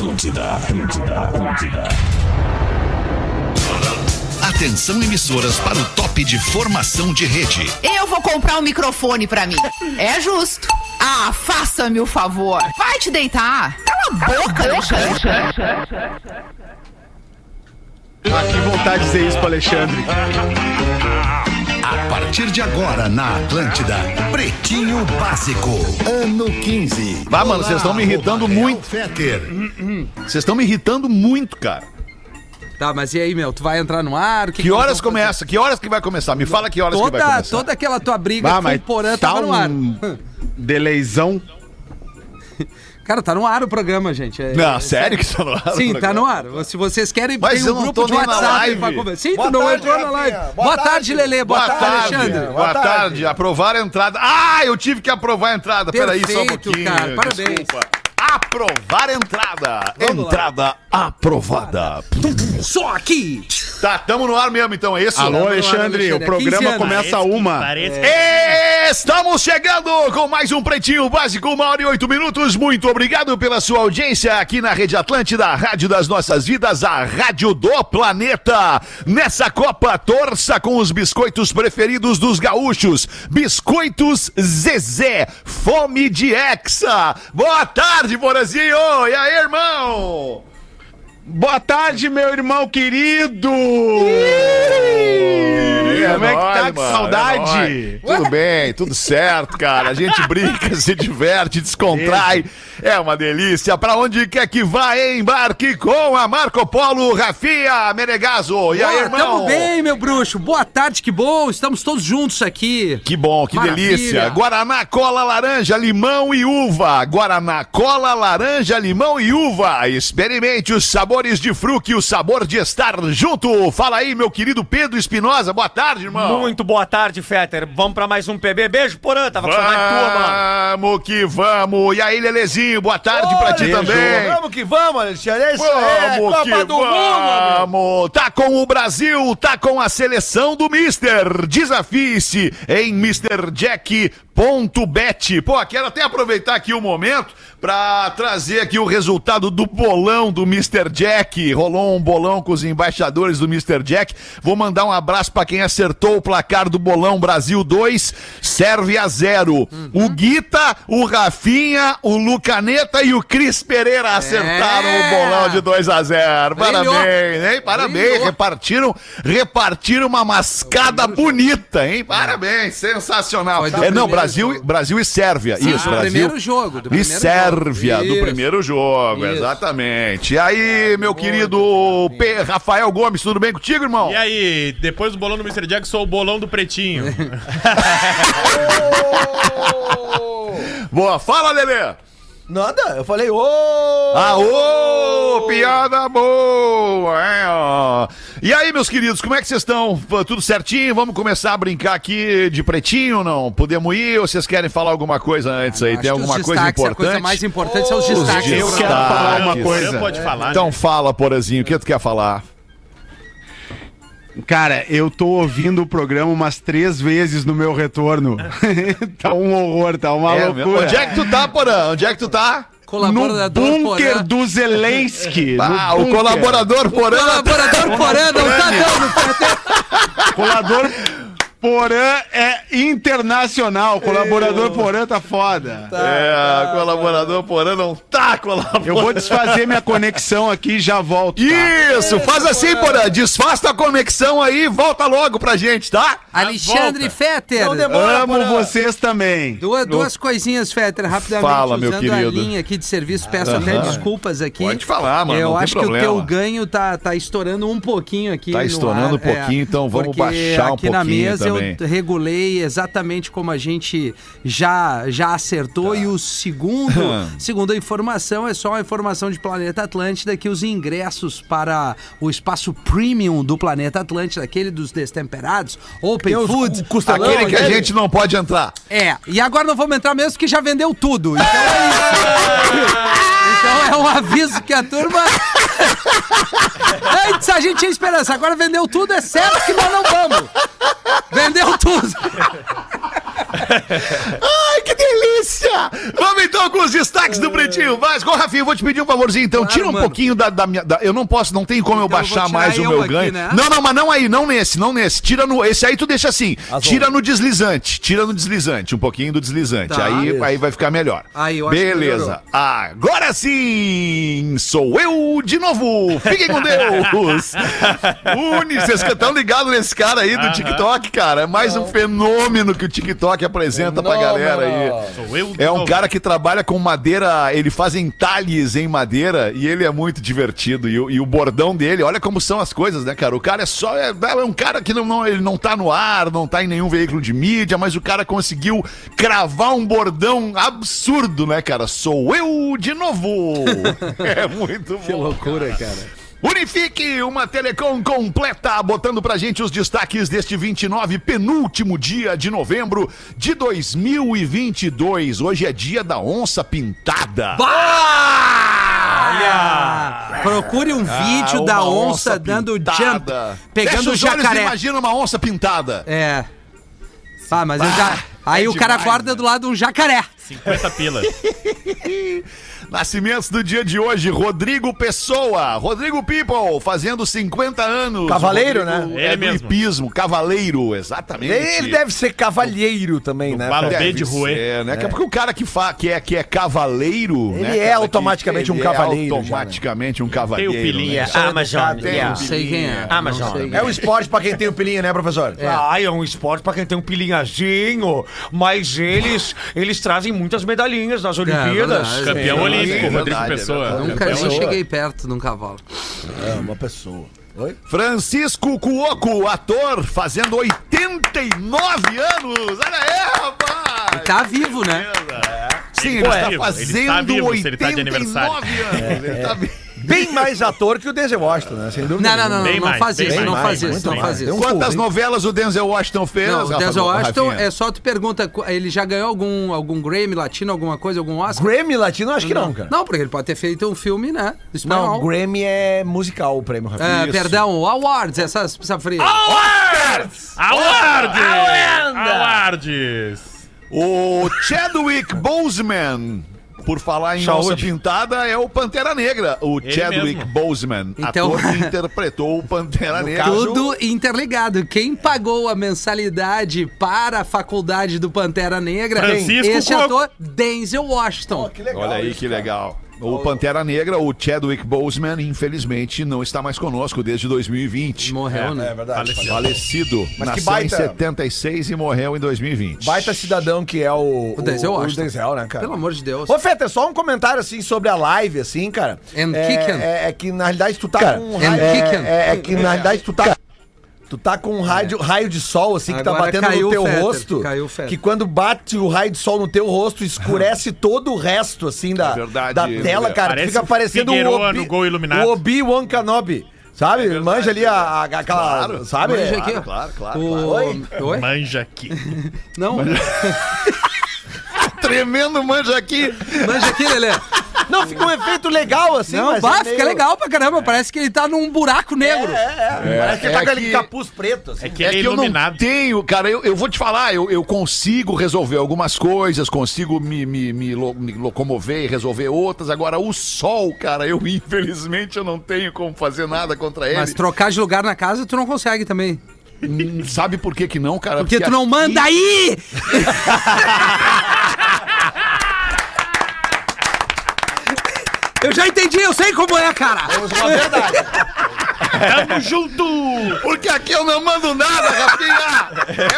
Atlântida, Atlântida, Atlântida. Atenção emissoras para o top de formação de rede. Eu vou comprar um microfone pra mim. É justo. Ah, faça-me o favor. Vai te deitar. Cala a boca, Alexandre. Ah, que vontade de dizer isso pro Alexandre. A partir de agora na Atlântida, Pretinho Básico, ano 15. Bah, mano, vocês estão me irritando muito. Real Feter. Vocês estão me irritando muito, cara. Tá, mas e aí, meu? Tu vai entrar no ar? O Que, que horas começa? Que horas que vai começar? Me fala que horas fazer? que vai Toda, começar. toda aquela tua briga Ah, com o Porã tá tava no ar. um deleizão. Cara, tá no ar o programa, gente. É- Não, é- sério que tá no ar? Sim, tá no ar. Se vocês querem, Mas tem um grupo de WhatsApp pra conversar. Sim, Boa tu não tarde, entrou na live. Boa Boa, tarde, tarde. Lelê. Boa, Boa tarde, tarde, Alexandre. boa tarde. tarde. Aprovar a entrada. Ah, eu tive que aprovar a entrada. Peraí, só um Perfeito, pouquinho. cara. Parabéns. Desculpa. Aprovar a entrada. Vamos lá. entrada aprovada. Só aqui. Tá, tamo no ar mesmo, então, é isso? Alô, Alexandre. O programa 15 anos. começa a uma. Estamos chegando com mais um Pretinho Básico, uma hora e oito minutos. Muito obrigado pela sua audiência aqui na Rede Atlântida, a Rádio das Nossas Vidas, a Rádio do Planeta. Nessa Copa, torça com os biscoitos preferidos dos gaúchos. Biscoitos Zezé, fome de Hexa. Boa tarde, Borazinho. E aí, irmão? Boa tarde, meu irmão querido! Como é que tá? nóis, Que mano, saudade! é tudo bem, tudo certo, cara. A gente brinca, se diverte, descontrai. É uma delícia. Pra onde quer que vá, embarque com a Marco Polo Rafinha Menegaso. E aí, Boa, irmão? Tamo bem, meu bruxo. Boa tarde, que bom. Estamos todos juntos aqui. Que bom, que Maravilha. delícia. Guaraná, cola, laranja, limão e uva. Guaraná, cola, laranja, limão e uva. Experimente os sabores de fruque, o sabor de estar junto. Fala aí, meu querido Pedro Espinosa. Boa tarde, irmão. Muito boa tarde, Fetter. Vamos pra mais um PB. Beijo, Porã. Tava com saudade tua, mano. Vamos que vamos. E aí, Lelezinho, boa tarde pra ti Beijo. também. Vamos que vamos, Alexandre. É isso. Vamos Copa que do Mundo, amigo. vamos! Tá com o Brasil, tá com a seleção do Mister. Desafie-se em MrJack.bet. Pô, quero até aproveitar aqui o momento pra trazer aqui o resultado do bolão do Mr. Jack. Rolou um bolão com os embaixadores do Mr. Jack. Vou mandar um abraço pra quem acertou o placar do bolão Brasil 2, serve a 0. O Guita, o Rafinha, o Lucaneta e o Cris Pereira acertaram É. o bolão de 2 a 0. Brilhou. Parabéns, hein? Parabéns. Brilhou. Repartiram, repartiram uma mascada bonita, hein? Parabéns, sensacional. É, não, primeiro Brasil. Brasil e Sérvia. Sim, Isso, do Brasil. primeiro jogo, do e primeiro Sérvia, jogo. do Isso. primeiro jogo, Isso. exatamente. E aí, meu querido P- Rafael Gomes, tudo bem contigo, irmão? E aí, depois do bolão do Mr. Jack, sou o bolão do Pretinho. Boa, fala, Lelê! Nada, eu falei, ô! Aô, piada boa! É, ó. E aí, meus queridos, como é que vocês estão? Tudo certinho? Vamos começar a brincar aqui de pretinho ou não? Podemos ir ou vocês querem falar alguma coisa antes aí? Acho Tem alguma coisa importante? A coisa mais importante são os Os destaques. Eu quero falar uma coisa. Você pode falar, Então né? fala, Porazinho, o que tu quer falar? Cara, eu tô ouvindo o programa umas três vezes no meu retorno. tá um horror, tá uma É, meu- loucura. Onde é que tu tá, Porã? Onde é que tu tá? No Colaborador bunker Porã. do Zelensky. no Ah, o bunker. colaborador Porã. Colaborador Porã não tá dando. Colador Porã é internacional. Colaborador Porã tá foda. É, colaborador Porã não tá colaborando. Eu vou desfazer minha conexão aqui e já volto. tá? Isso, faz assim, Porã. Desfaz tua conexão aí e volta logo pra gente, tá? Alexandre Fetter. Não demora, Amo Porã. vocês também. Duas, duas coisinhas, Fetter, rapidamente. Fala, meu usando querido. a linha aqui de serviço, peço até desculpas aqui. Pode falar, mano, Eu não tem acho problema. que o teu ganho tá, tá estourando um pouquinho aqui. Tá no estourando ar, um pouquinho, é, então vamos baixar um aqui na pouquinho mesa também. eu regulei exatamente como a gente já, já acertou. Tá. E o segundo, segundo a informação, é só uma informação de Planeta Atlântida que os ingressos para o espaço premium do Planeta Atlântida, aquele dos destemperados, Open Food, costelão, Aquele que a gente não pode entrar. é, e agora não vamos entrar mesmo porque já vendeu tudo. Então é isso. Então é um aviso que a turma. Antes a gente tinha esperança, agora vendeu tudo, é certo que nós não vamos. Vendeu tudo. Ai, que delícia! Vamos então com os destaques do Pretinho Básico. Ô, Rafinha, eu vou te pedir um favorzinho, então. Claro, Tira um mano. pouquinho da, da minha. da- eu não posso, não tem como eu Então eu vou baixar tirar mais o eu meu aqui, ganho. né? Não, não, mas não aí, não nesse, não nesse. Tira no. Esse aí tu deixa assim. Tira no deslizante. Tira no deslizante, um pouquinho do deslizante. Tá. aí, aí vai ficar melhor. Aí, eu acho que Beleza. melhorou. Agora sim! Sou eu de novo! Fiquem com Deus! Uni, vocês estão ligados nesse cara aí do TikTok, cara. É mais um fenômeno que o TikTok apresenta pra galera aí. Sou eu É um cara que trabalha com madeira, ele faz entalhes em madeira e ele é muito divertido. E, o- e o bordão dele, olha como são as coisas, né, cara? O cara é só. É, é um cara que não, não- ele não tá no ar, não tá em nenhum veículo de mídia, mas o cara conseguiu cravar um bordão absurdo, né, cara? Sou eu de novo! é muito bom. Que loucura, cara. Unifique, uma telecom completa, botando pra gente os destaques deste 29, penúltimo dia de novembro de 2022. Hoje é dia da onça pintada. Olha! Procure um vídeo Ah, da uma onça, dando jump, pegando o jacaré. Imagina uma onça pintada. É. Ah, mas eu já. Aí é o cara demais, acorda do lado de um jacaré. 50 pila. Nascimentos do dia de hoje, Rodrigo Pessoa, Rodrigo People, fazendo 50 anos. Cavaleiro, Rodrigo né? É Ele do mesmo. hipismo, cavaleiro, exatamente. Ele deve ser cavalheiro também, né? Balo Fred? B de Rouet. É, né? Que é porque o cara que, fa que, é, que é cavaleiro. Ele né, é automaticamente que- um ele cavaleiro É já, né? automaticamente um cavaleiro. Tem o pilinha. né? Amazon. O Não sei quem é. Ah, É o esporte pra quem tem o pilinha, né, professor? Ah, é um esporte pra quem tem um pilinhazinho, mas eles eles trazem muitas medalhinhas nas Olimpíadas. verdade. Campeão É, olímpico, é Rodrigo verdade, é Pessoa. Nunca nem cheguei perto de um cavalo. É uma pessoa. Oi? Francisco Cuoco, ator, fazendo 89 anos. Olha aí, rapaz! E tá vivo, né? Sim, ele Ele tá está vivo, ele fazendo está vivo, se ele 89 tá de aniversário. anos. Ele tá vivo. Bem mais ator que o Denzel Washington, né? Sem dúvida. Não, não, não, não, Bem não mais, faz bem isso, não mais, faz isso, não mais. faz isso. Quantas novelas o Denzel Washington fez? Não, o Denzel Washington Rafinha? é só tu pergunta, ele já ganhou algum, algum Grammy latino, alguma coisa, algum Oscar? Grammy latino, acho que não, cara. Não, porque ele pode ter feito um filme, né? Não, Espanhol. Grammy é musical o prêmio, Rafa. É, perdão, Awards, essas pizza fria. Awards! Awards! O Chadwick Boseman, por falar em onça Saúde. pintada, é o Pantera Negra. O Ele Chadwick mesmo. Boseman, Então- ator que interpretou o Pantera Negra. Tudo interligado. Quem pagou a mensalidade para a faculdade do Pantera Negra? Francisco Esse Coco. ator, Denzel Washington. Que legal Olha aí isso, que cara. legal. O Pantera Negra, o Chadwick Boseman, infelizmente não está mais conosco desde 2020. Morreu, né? É verdade. Faleceu. Falecido. Mas que Nasceu baita- em 76 e morreu em 2020. Baita cidadão que é o, O Denzel Washington. O Denzel, né, cara? Pelo amor de Deus. Ô, Fetter, só um comentário assim sobre a live, assim, cara. And é, é, é que na realidade tu tá Cara, com um. É, é- é que na realidade tu tá. Tu tá com um raio, raio de sol, assim, que tá Agora batendo caiu no teu Fetter, rosto. caiu o Fetter. Que quando bate o raio de sol no teu rosto, escurece todo o resto, assim, da, É verdade, da tela, cara. Parece fica parecendo o Obi, no Gol Iluminado. o Obi-Wan Kenobi. Sabe? Manja ali a, a- aquela. Claro. sabe? Manja aqui, ó. claro, claro, O- Oi? Oi? Manja aqui. Não, Tremendo manja aqui. manja aqui, Lelê. Não, fica um efeito legal, assim, Não, mas. bah, é fica meio- legal pra caramba. Parece que ele tá num buraco negro. É, é. Parece que ele é tá com aquele que- capuz preto, assim. É que É ele é que eu não iluminado. tenho, cara, eu, eu vou te falar, eu, eu consigo resolver algumas coisas, consigo me, me, me, lo- me locomover e resolver outras. Agora, o sol, cara, eu infelizmente eu não tenho como fazer nada contra ele. Mas trocar de lugar na casa tu não consegue também. Hum, Sabe por que que não, cara? Porque tu não manda aí! Eu já entendi, eu sei como é, cara. Tamo junto! Porque aqui eu não mando nada, Rafinha!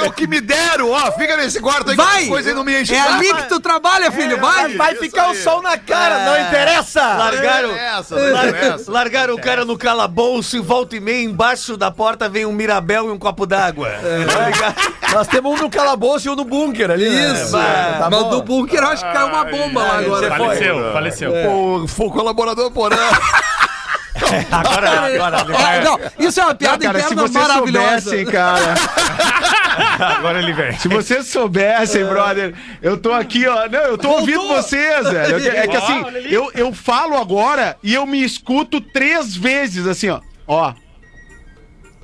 É o que me deram, ó. Fica nesse quarto aí que Vai! essa coisa aí não me enche É ali que tu trabalha, filho, vai! Vai Isso ficar o sol na cara, não interessa! Largaram, Não interessa, não interessa. largaram o cara no calabouço e volta e meia embaixo da porta vem um Mirabel e um copo d'água. Tá ligado? Nós temos um no calabouço e um no bunker ali. né? Isso! Bah, tá Mas do bunker eu acho que caiu uma bomba lá agora. Faleceu, faleceu. O, o colaborador Porã. Agora, agora, vai. não, isso é uma piada Cara, se interna vocês maravilhosa. soubessem, cara. Agora ele vem. Se vocês soubessem, brother, eu tô aqui, ó. Não, eu tô ouvindo vocês, velho. Eu- É que assim, Olha ali. eu, eu falo agora e eu me escuto três vezes, assim, ó. Ó.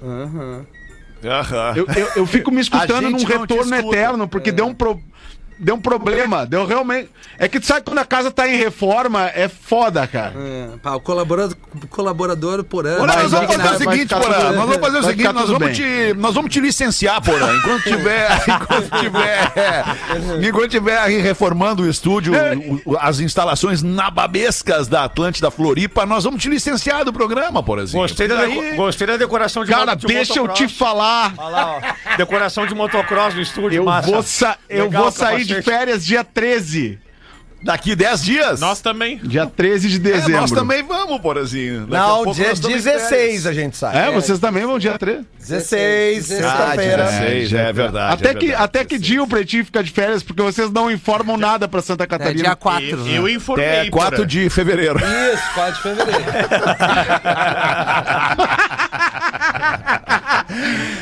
Aham. Eu, eu, eu fico me escutando num não retorno eterno, porque deu um pro- Deu um problema, deu realmente. É que tu sabe quando a casa tá em reforma, é foda, cara. É, pá, o colaborador, colaborador. Porã, Vai, nós vamos fazer o seguinte, Porã. Nós vamos fazer o seguinte, nós vamos, te, nós vamos te licenciar, Porã. Enquanto tiver. Enquanto tiver. Enquanto tiver aí reformando o estúdio, o- o- as instalações nababescas da Atlântida Floripa, nós vamos te licenciar do programa, Porãzinho. Gostei da, aí- gostei da decoração de Cara, de deixa eu te falar. Olha lá, ó. Decoração de motocross no estúdio, Eu massa. vou, sa- eu Legal, vou sair de férias dia 13. Daqui 10 dias. Nós também. Dia 13 de É, dezembro. nós também vamos, Porãzinho. Daqui a Não, pouco dia nós estamos em 16 férias. a gente sai. É, vocês também vão dia 13. 16, Ah, sexta-feira. 16, é verdade. até, é que, verdade. até que dia o Pretinho fica de férias, porque vocês não informam nada pra Santa É Catarina. dia 4. Eu, né? eu informei. Até 4 Porã. de fevereiro. Isso, 4 de fevereiro.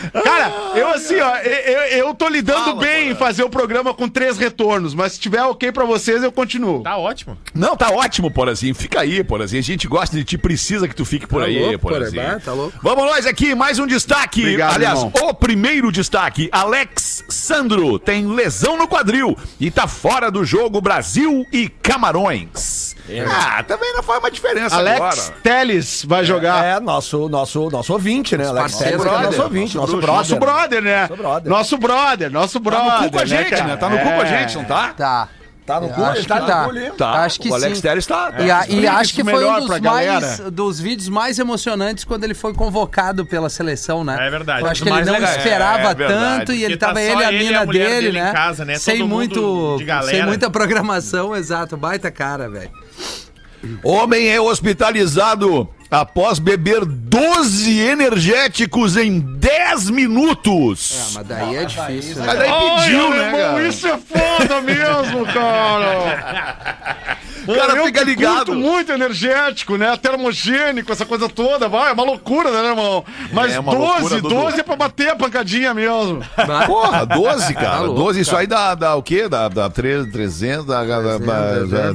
Eu assim, ó, eu, eu, tô lidando bem em fazer o programa com três retornos, mas se tiver ok pra vocês, eu continuo. Tá ótimo. Não, tá ótimo, Porazinho. Fica aí, Porazinho. A gente gosta de ti, precisa que tu fique por aí, louco, Porazinho. Porã, tá louco. Vamos nós aqui, mais um destaque. Obrigado, Aliás, irmão. o primeiro destaque. Alex Sandro tem lesão no quadril e tá fora do jogo Brasil e Camarões. Ah, também não faz uma diferença Alex agora. Teles vai jogar. É, nosso, nosso, nosso ouvinte, né, Alex? que é nosso ouvinte, nosso, bruxo, brother. Nosso brother, né? Nosso brother. Nosso brother, nosso Tá brother. no cu com a gente, cara? né? Tá no cu com a É. gente, não tá? Tá. Tá no cu? acho Ele tá que no tá. cu ali? Tá. Acho que o Alex sim. Teres tá. E, a- e acho que foi um dos, mais, dos vídeos mais emocionantes quando ele foi convocado pela seleção, né? É verdade. Eu acho que ele não legais. esperava É, é tanto e ele Porque tá tava só ele e a ele mina a dele, dele em né? casa, né? Sem muito, sem muita programação, exato, baita cara, velho. Homem é hospitalizado após beber 12 energéticos em 10 Ah, minutos. mas daí é difícil, Mas né? daí pediu, Ai, né, irmão, isso é foda mesmo, cara. O cara eu fica ligado. curto muito energético, né? Termogênico, essa coisa toda. Vai, é uma loucura, né, irmão? Mas É uma loucura, 12, Dudu. 12 é pra bater a pancadinha mesmo. Porra, 12, cara. Tá louco, 12, isso aí dá, dá o quê? Dá, dá 3, 300, dá, dá, dá, dá,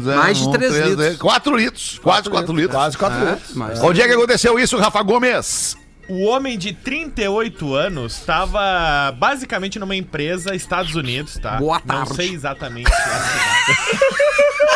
dá, Mais de três três, litros. 4 litros. Quase 4 litros. Quase 4 É, litros. mas- Onde é que aconteceu isso, Rafa Gomes? O homem de 38 anos estava basicamente numa empresa Estados Unidos, tá? Boa Não tarde. sei exatamente a cidade.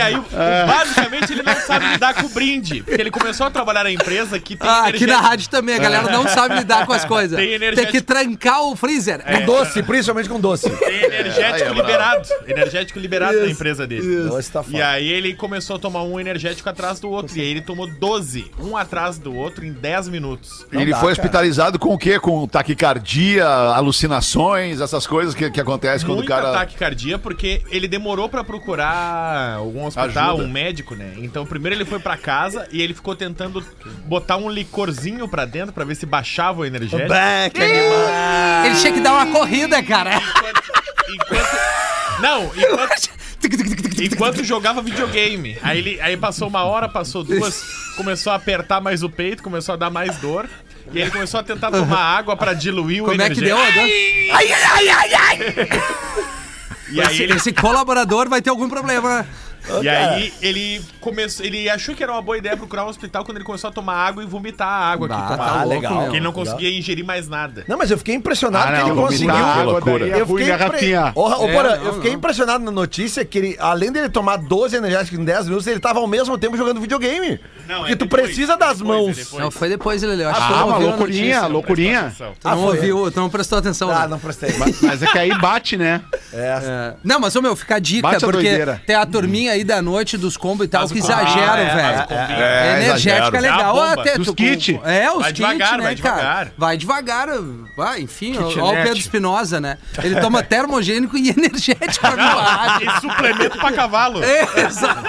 E aí, basicamente, ele não sabe lidar com o brinde. Porque ele começou a trabalhar na empresa que tem Ah, aqui na rádio também, a galera não sabe lidar com as coisas. Tem Tem, que trancar o freezer. Com doce, principalmente com doce. Tem energético liberado. Energético liberado na empresa dele. Doce tá E aí ele começou a tomar um energético atrás do outro. E aí ele tomou 12, um atrás do outro, em 10 minutos. Ele dá, foi cara. hospitalizado com o quê? Com taquicardia, alucinações, essas coisas que, que acontecem quando o cara. taquicardia, porque ele demorou pra procurar algum hospital, Ajuda. um médico, né? Então primeiro ele foi pra casa e ele ficou tentando botar um licorzinho pra dentro pra ver se baixava o energético. Animal. Ele tinha que dar uma corrida, cara. Enquanto, enquanto- não, enquanto, enquanto jogava videogame. Aí ele aí passou uma hora, passou duas, começou a apertar mais o peito, começou a dar mais dor. E aí ele começou a tentar tomar água pra diluir o Como é que deu? energético. Ai, ai, ai, ai. E aí Esse, ele esse colaborador vai ter algum problema. E aí ele começou, ele achou que era uma boa ideia procurar um hospital quando ele começou a tomar água e vomitar a água que Bah, tomava. tá legal. Porque ele não conseguia ingerir mais nada. Não, mas eu fiquei impressionado Ah, que não, ele vomitar conseguiu. água loucura. daí é Eu ruim, fiquei, né, Rafinha? impre... Ô, É, Porã, não, eu fiquei não. impressionado na notícia que ele, além dele tomar 12 energéticos em 10 minutos, ele tava ao mesmo tempo jogando videogame. Não, Porque é tu depois, precisa é das depois, é mãos. depois. Não, foi depois ele, acho que Ah, não uma ouviu a loucurinha, notícia. loucurinha. Presta atenção. Tu não Ah, foi. ouviu, tu não prestou atenção. Ah, né? não prestei. Mas é que aí bate, né? É. Não, mas, ô meu, fica a dica, Bate a porque doideira. tem a turminha aí da noite dos combos e tal que exageram, Ah, é, velho. combi. É, energética é legal. É a bomba. Até tu- kit. É, os Vai kits, devagar, né, vai cara? devagar. Vai devagar. Vai, enfim, ó, ó o Kitnet. Pedro Espinosa, né? Ele toma termogênico e energético pra. E suplemento pra cavalo. É, exato.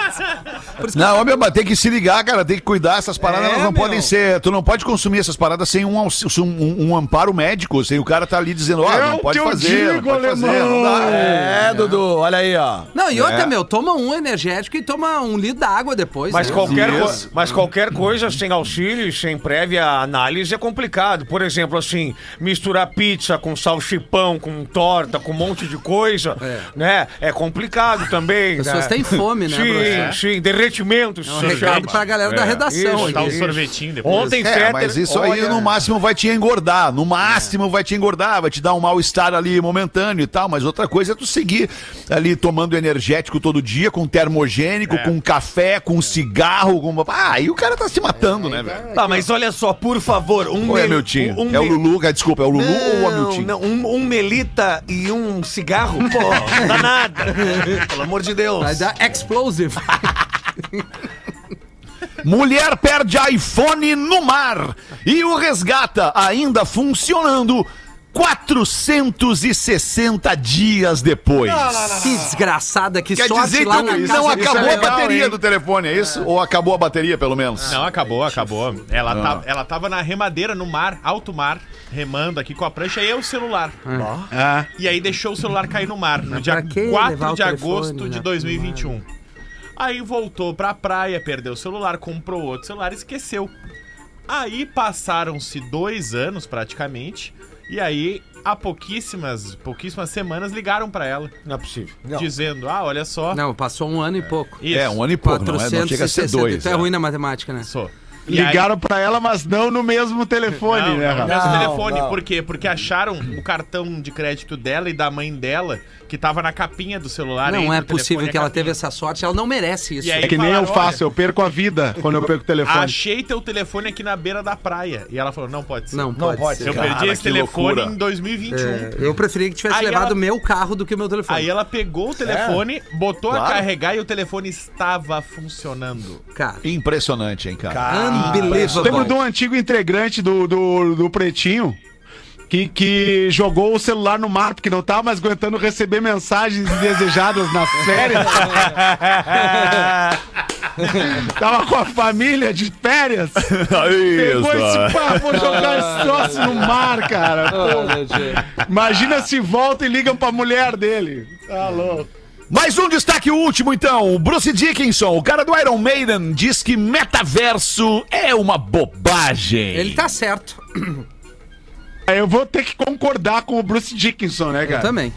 Não, meu, mas tem que se ligar, cara, tem que cuidar. Essas paradas É, elas não meu. podem ser. Tu não pode consumir essas paradas sem um, um, um amparo médico, sem o cara tá ali dizendo, ó, É não pode fazer, digo, não pode fazer, alemão. não dá. É, Dudu, olha aí, ó. Não, e outra, É. meu, toma um energético e toma um litro d'água depois. Mas né? qualquer, co- mas qualquer coisa sem auxílio, e sem prévia análise é complicado. Por exemplo, assim, misturar pizza com salchipão, com torta, com um monte de coisa, né? É complicado também. As pessoas né? têm fome, né, Sim, professor? sim, derretimento. É um se chama. pra galera da redação. Isso. Botar um sorvetinho depois. Ontem, É, Fetter, mas isso aí olha- no máximo vai te engordar. No máximo vai te engordar, vai te dar um mal-estar ali momentâneo e tal. Mas outra coisa é tu seguir ali tomando energético todo dia, com termogênico, com café, com cigarro. Com... Ah, aí o cara tá se matando, né, velho? Tá, mas olha só, por favor, um Ou é mel- Miltinho? um- um é o Lulu, desculpa, é o Lulu ou é o Não, Miltinho? não, um, um melita e um cigarro, pô, não dá nada. Pelo amor de Deus. Vai dar explosive. Mulher perde iPhone no mar e o resgata ainda funcionando 460 dias depois. que desgraçada, que Quer sorte dizer lá que na não, casa não acabou é a legal, bateria hein? do telefone, é isso? Ou acabou a bateria, pelo menos? Não, acabou, acabou. Ela, tá, ela tava na remadeira, no mar, alto mar, remando aqui com a prancha e o celular. Ah, E aí deixou o celular cair no mar, no dia pra que levar 4 o de agosto de né? 2021. Aí voltou pra praia, perdeu o celular, comprou outro celular e esqueceu. Aí passaram-se dois anos praticamente, e aí há pouquíssimas, pouquíssimas semanas ligaram pra ela, Não é possível. dizendo: Ah, olha só. Não, passou um ano e pouco. Isso. É, um ano e pouco, não, é? não chega a ser 460. dois. Tu é ruim na matemática, né? Só. E aí- ligaram pra ela, mas não no mesmo telefone, Não, né, não, no Rafa? mesmo Não, telefone. não. Por quê? Porque acharam o cartão de crédito dela e da mãe dela, que tava na capinha do celular. Não é possível a que ela capinha. teve essa sorte. Ela não merece isso. E aí É que nem eu faço, eu perco a vida quando eu perco o telefone. Achei teu telefone aqui na beira da praia. E ela falou: não pode ser. Não, pode, pode ser. Eu Cara, perdi esse que telefone loucura. em 2021. É, eu preferia que tivesse Aí levado o meu carro do que o meu telefone. Aí ela pegou o telefone, botou a Claro. carregar e o telefone estava funcionando. Cara, Impressionante, hein, cara? unbelievable. Lembro de um antigo integrante do, do, do Pretinho que, que jogou o celular no mar porque não tava mais aguentando receber mensagens indesejadas nas férias. tava com a família de férias. Pegou esse pá, vou jogar esse troço no mar, cara. Pô, imagina se volta e ligam pra mulher dele. Tá louco. Mais um destaque último, então. O Bruce Dickinson, o cara do Iron Maiden, diz que metaverso é uma bobagem. Ele tá certo. Eu vou ter que concordar com o Bruce Dickinson, né, Eu cara? também.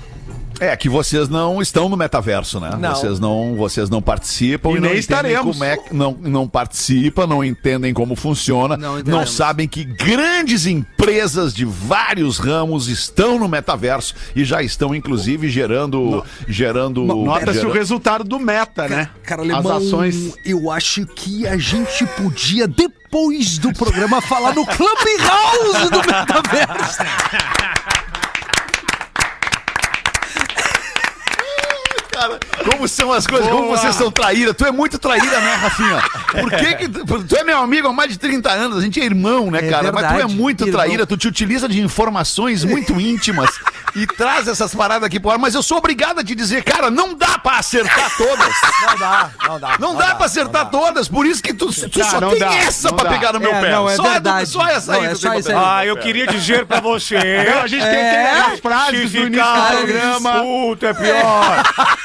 É que vocês não estão no metaverso, né? Não. Vocês não, vocês não participam E e, não nem entendem estaremos. como é que- não, não participam, não entendem como funciona, Não não, sabem que grandes empresas de vários ramos estão no metaverso e já estão inclusive gerando gerando Nota-se o gerando- resultado do meta, né? Cara, As alemão, ações. eu acho que a gente podia, depois do programa, falar no Clubhouse do Metaverso. Cara, como são as coisas, como vocês são traíra. Tu é muito traíra, né, Rafinha? Por que que tu, é meu amigo há mais de 30 anos, a gente é irmão, né, É cara? Mas tu é verdade, muito irmão. traíra, tu te utiliza de informações muito íntimas e traz essas paradas aqui pro ar, mas eu sou obrigado a te dizer, cara, não dá pra acertar todas. Não dá, não dá. Não, dá, pra acertar todas, por isso que tu, tu Tá, só não tem dá, essa não pra dá. pegar no meu É, pé. não, é só, verdade. só essa aí. Não, é só aí. no Ah, eu queria dizer pra você. A gente tem que ter as frases se do início do programa. Puta, é pior.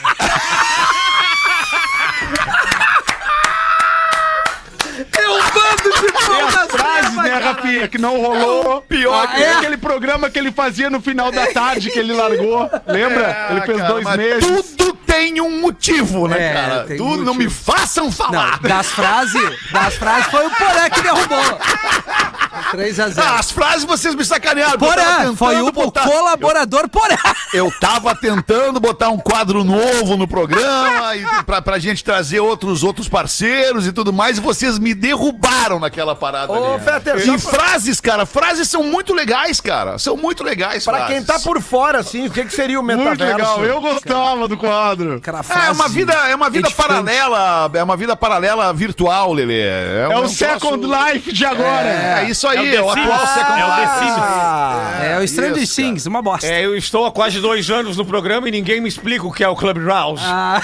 É um bando de Tem as frases, né, Rafinha, que não rolou. Pior Ah, que é aquele programa que ele fazia no final da tarde, que ele largou. Lembra? ele fez É, Cara, dois meses. Tudo tem um motivo, né, É, cara? Tudo, não motivo. me façam falar. Não, das frases, das frases foi o Porã que derrubou. 3 a 0 Ah, as frases vocês me sacanearam. tentando foi o botar- colaborador Porã. Eu tava tentando botar um quadro novo no programa e pra, pra gente trazer outros, outros parceiros e tudo mais, e vocês me derrubaram naquela parada Ô, ali. Fetter, E pra- frases, cara, frases são muito legais, cara. São muito legais, Pra quem tá frases. por fora, assim, o que, que seria o metaverso? Muito legal. Eu gostava do quadro. Cara, É, é uma vida, é uma vida paralela, é uma vida paralela virtual, Lelê. É um o Second troço- Life de agora. É, isso aí, É é o o, The atual. Second É o The. Sims. Ah, É o Stranger Isso, Things, uma bosta. É, eu estou há quase dois anos no programa e ninguém me explica o que é o Clubhouse. Ah,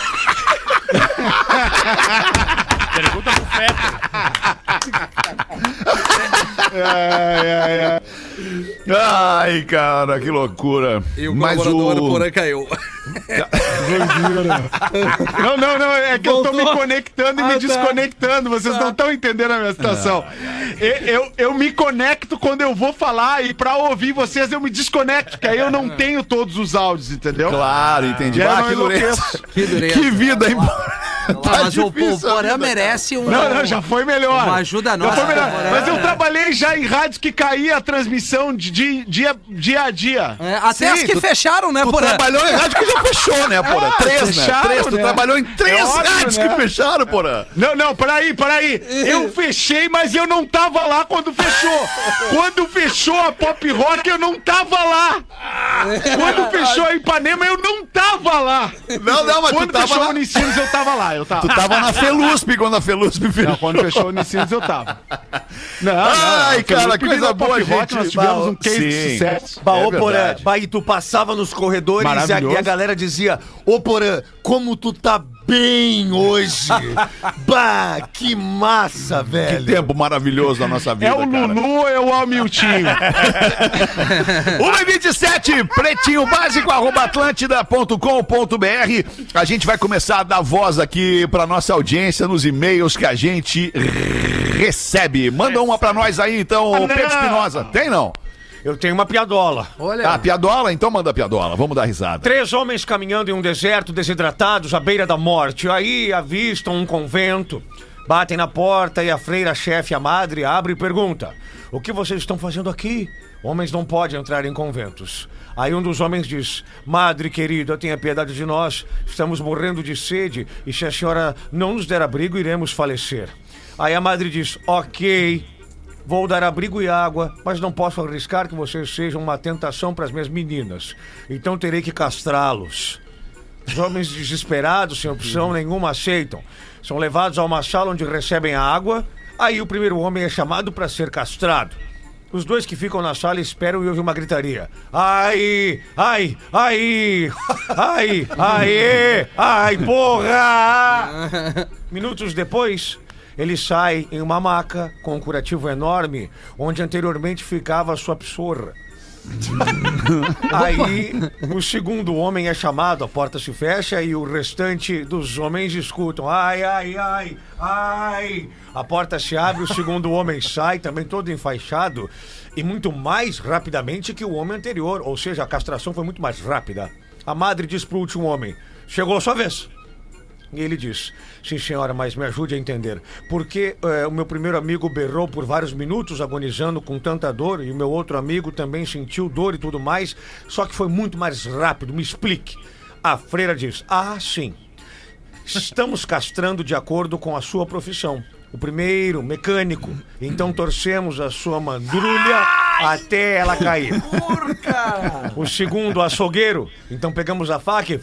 Pergunta pro Fetter. Ai, ai, ai. Ai, cara, que loucura. e o Mas colaborador o... Porã caiu. Não, não, não, é que eu tô me Voltou. conectando e Ah, me tá. desconectando. Vocês não estão entendendo a minha situação. Eu, eu, eu me conecto quando eu vou falar e pra ouvir vocês eu me desconecto, que aí eu não tenho todos os áudios, entendeu? Claro, entendi. Ah, que dureza. Que dureza. Que vida, hein? Ah, mas o, o difícil a Porã merece um. Não, não, já foi melhor. Uma ajuda Já nossa, foi melhor. Porã. Mas eu trabalhei já em rádios que caía a transmissão de dia, dia, dia a dia. É, até as que tu- fecharam, né, Tu Porã? trabalhou em rádio que já fechou, né, porra? Ah, três, né? fecharam, Três. Tu né? trabalhou em três É óbvio, rádios né? que fecharam, porra. Não, não, peraí, peraí. Eu fechei, mas eu não tava lá quando fechou. Quando fechou a Pop Rock, eu não tava lá. Quando fechou a Ipanema, eu não tava lá. Não, não, mas tu Quando tava fechou na- a Unicinos, eu tava lá. Eu tava. Tu tava na Felusp quando a Felusp fechou. Não, quando fechou a Unicinos, eu tava. Não, Ai, não, cara, coisa boa, gente. Nós tivemos Bah, um case de sim. sucesso. Bah, É ô Porã, bah, e tu passava nos corredores e a, e a galera dizia: Ô Porã, como tu tá bem hoje. bah, que massa, Que velho. tempo maravilhoso da nossa vida, É o cara. Lulu ou é o Hamiltinho? 1 e 27 pretinho básico, arroba atlântida.com.br. A gente vai começar a dar voz aqui pra nossa audiência nos e-mails que a gente recebe. Manda uma pra nós aí, então. Pedro Espinosa. Tem não? Eu tenho uma piadola. Olha. Ah, piadola? Então manda piadola. Vamos dar risada. Três homens caminhando em um deserto, desidratados, à beira da morte. Aí avistam um convento. Batem na porta e a freira-chefe, a madre, abre e pergunta: O que vocês estão fazendo aqui? Homens não podem entrar em conventos. Aí um dos homens diz: Madre querida, tenha piedade de nós. Estamos morrendo de sede e se a senhora não nos der abrigo, iremos falecer. Aí a madre diz: Ok. Vou dar abrigo e água, mas não posso arriscar que vocês sejam uma tentação para as minhas meninas. Então terei que castrá-los. Os homens desesperados, sem opção nenhuma, aceitam. São levados a uma sala onde recebem a água. Aí o primeiro homem é chamado para ser castrado. Os dois que ficam na sala esperam e ouvem uma gritaria. Ai, ai, ai, ai, ai, ai, porra! Minutos depois, ele sai em uma maca com um curativo enorme, onde anteriormente ficava a sua psorra. Aí o segundo homem é chamado, a porta se fecha e o restante dos homens escutam. Ai, ai, ai, ai. A porta se abre, o segundo homem sai, também todo enfaixado, e muito mais rapidamente que o homem anterior. Ou seja, a castração foi muito mais rápida. A madre diz pro último homem: Chegou a sua vez. E ele diz: Sim, senhora, mas me ajude a entender. Porque eh, o meu primeiro amigo berrou por vários minutos, agonizando com tanta dor, e o meu outro amigo também sentiu dor e tudo mais, só que foi muito mais rápido. Me explique. A freira diz: Ah, sim. Estamos castrando de acordo com a sua profissão. O primeiro, mecânico. Então torcemos a sua mandrulha até ela cair. O segundo, açougueiro. Então pegamos a faca e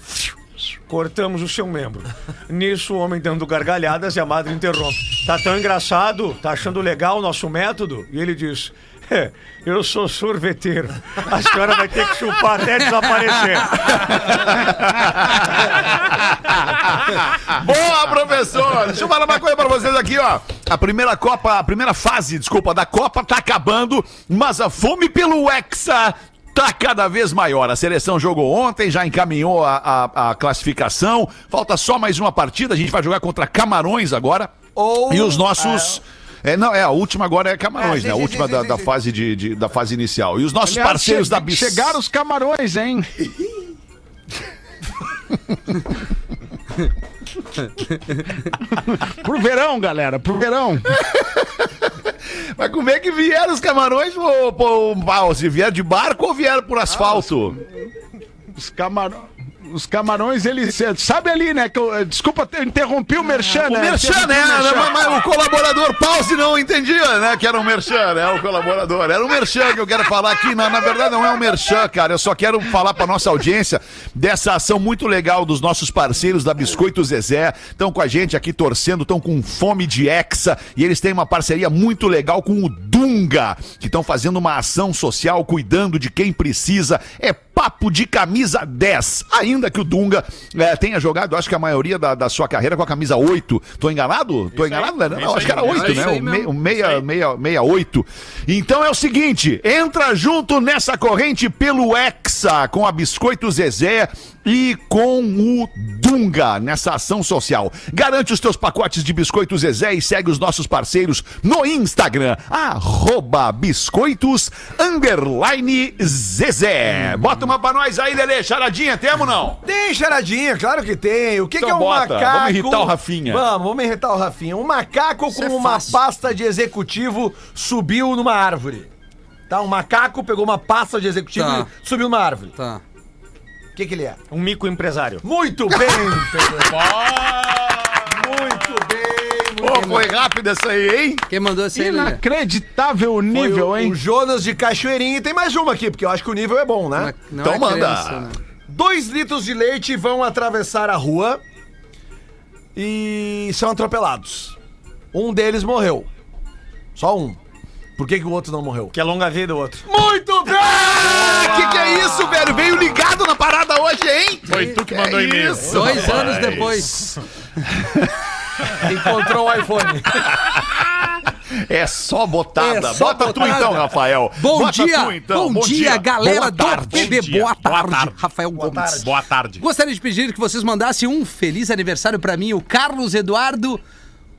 cortamos o seu membro. Nisso, o homem dando gargalhadas e a madre interrompe. Tá tão engraçado? Tá achando legal o nosso método? E ele diz. "É, eu sou sorveteiro. A senhora vai ter que chupar até desaparecer. Boa, professor! Deixa eu falar uma coisa pra vocês aqui, ó. A primeira Copa, a primeira fase, desculpa, da Copa tá acabando, mas a fome pelo Hexa tá cada vez maior. A seleção jogou ontem, já encaminhou a, a- a classificação. Falta só mais uma partida. A gente vai jogar contra Camarões agora. Ou- E os nossos. É, não, é, a última agora é Camarões, É, né? A última da, da fase de, de- da fase inicial. E os nossos Aliás, parceiros che- da Bis... Chegaram os camarões, hein? pro verão, galera, pro verão. Mas como é que vieram os camarões, ô, pô, pau? Se vieram de barco ou vieram por asfalto? Os camarões. Os camarões, eles. Sabe ali, né? Que eu, desculpa, eu interrompi o Merchan, O né? Merchan, Interrompi né? o Merchan. Mas, mas o colaborador Pause não entendia, né? Que era um Merchan, né? O colaborador. Era um Merchan que eu quero falar aqui. Na, na verdade, não é um Merchan, cara. Eu só quero falar pra nossa audiência dessa ação muito legal dos nossos parceiros da Biscoito Zezé. Estão com a gente aqui torcendo, estão com fome de Hexa. E eles têm uma parceria muito legal com o Dunga, que estão fazendo uma ação social cuidando de quem precisa. É papo de camisa 10. Ainda que o Dunga eh, tenha jogado, acho que a maioria da, da sua carreira com a camisa 8. Tô enganado? Tô enganado? né? Não, acho que era 8, isso né? aí O, mesmo. mei- o meia, meia, meia 8. Então é o seguinte, entra junto nessa corrente pelo Hexa com a Biscoito Zezé e com o Dunga nessa ação social. Garante os teus pacotes de Biscoito Zezé e segue os nossos parceiros no Instagram, arroba biscoitos, underline Zezé. Bota uma pra nós aí, Lelê, charadinha, temos não? Tem charadinha, claro que tem. O que, Então que é um bota, macaco? vamos irritar o Rafinha. Vamos, vamos irritar o Rafinha. Um macaco Isso com é uma pasta de executivo subiu numa árvore. Tá? Um macaco pegou uma pasta de executivo Tá. e subiu numa árvore. Tá. O que, que ele é? Um mico empresário. Muito bem, Pedro. Muito bem, muito Pô, foi rápido essa aí, hein? Quem mandou essa aí, Lelê? Inacreditável o Foi nível, o, hein? o Jonas de Cachoeirinha e tem mais uma aqui, porque eu acho que o nível é bom, né? Não Então é manda. criança, né? Dois litros de leite vão atravessar a rua e são atropelados. Um deles morreu. Só um. Por que, que o outro não morreu? Que é longa vida o outro. Muito bem! Ah, que que é isso, velho? Veio ligado na parada hoje, hein? Foi tu que mandou e-mail. isso, Dois rapaz. anos depois. Encontrou o iPhone. É só botada. É só Bota tu botada. então, Rafael. Bom Bota dia, tu, então. bom, dia, galera Boa do tarde. PB. Bom dia. Boa Boa tarde, tarde. Rafael Gomes. Boa tarde. Gostaria de pedir que vocês mandassem um feliz aniversário pra mim, o Carlos Eduardo.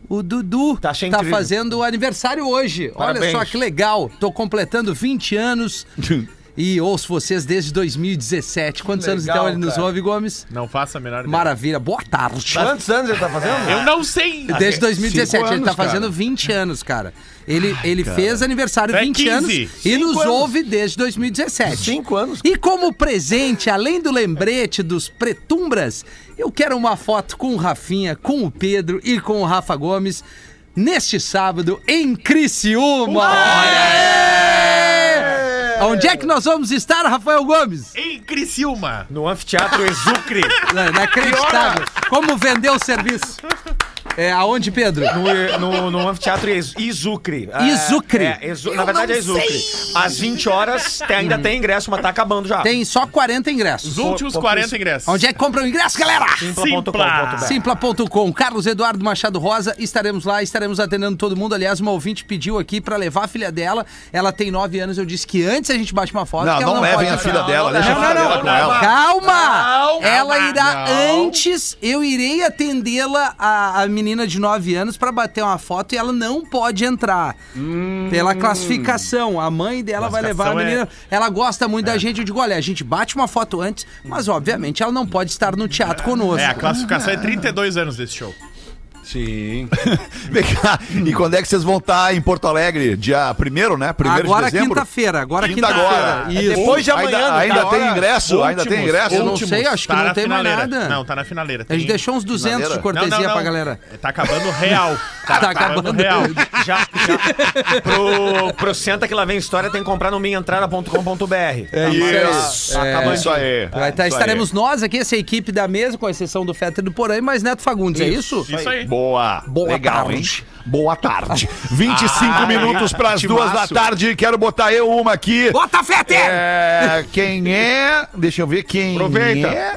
O Dudu Tá tá fazendo aniversário hoje. Olha Parabéns. só que legal. Tô completando 20 anos e ouço vocês desde 2017. Quantos anos Legal, então ele nos cara. ouve, Gomes? Não faça a menor ideia. Maravilha. Boa tarde. Quantos anos ele tá fazendo? Eu não sei. Desde 2017, Cinco ele tá anos, cara. fazendo 20 anos, cara. Ele, ele fez aniversário É 20 15. anos e Cinco nos anos. ouve desde 2017. Cinco anos. E como presente, além do lembrete dos pretumbras, eu quero uma foto com o Rafinha, com o Pedro e com o Rafa Gomes neste sábado em Criciúma. Olha aí! Onde é que nós vamos estar, Rafael Gomes? Em Criciúma. No anfiteatro Exucre. Não, Inacreditável. Como vender o serviço? É, aonde, Pedro? No, no, no anfiteatro Izucre. É, Izucre? É, Exu- na verdade é Izucre. Às 20 horas tem- ainda tem ingresso, mas tá acabando já. Tem só 40 ingressos. Os últimos 40 ingressos. Onde é que compra o ingresso, galera? Simpla.com.br. Simpla.com, Carlos Eduardo Machado Rosa, estaremos lá, estaremos atendendo todo mundo. Aliás, uma ouvinte pediu aqui pra levar a filha dela. Ela tem 9 anos, eu disse que antes a gente bate uma foto. Não, que ela não levem pode a filha dela, deixa a não, filha não, dela não. com ela. Calma! ela calma, irá não. antes, eu irei atendê-la, a, a menina de 9 anos, pra bater uma foto e ela não pode entrar. Pela classificação. A mãe dela vai levar a é- menina. Ela gosta muito da gente. Eu digo, olha, a gente bate uma foto antes, mas obviamente ela não pode estar no teatro conosco. É, a classificação é 32 anos desse show. Sim. Vem cá, e quando é que vocês vão estar em Porto Alegre? Dia primeiro, né? Primeiro Agora de dezembro? quinta-feira, agora Quinta quinta-feira. agora. Isso. Depois de amanhã, Ainda, no ainda caso. tem ingresso? ainda tem ingresso? Eu não sei, acho que Tá não na tem mais finaleira. nada. Não, tá na finaleira. A gente Tem- deixou uns 200 de Finaleira? cortesia Não, não, não. pra galera. Tá acabando real. Tá acabando. real. Já, já. Pro, pro Senta que lá vem história, tem que comprar no minhaentrada.com.br. É isso. É. Isso aí. Vai tá, Isso estaremos nós aqui, essa equipe da mesa, com exceção do Fetter e do Porã, mas Neto Fagundes, é isso? Isso aí. Boa. Boa Legal, tarde. hein? Boa tarde. 25 Ah, minutos para as duas da tarde. Quero botar eu uma aqui. Bota Fetter! É, quem é? Deixa eu ver quem Aproveita. é.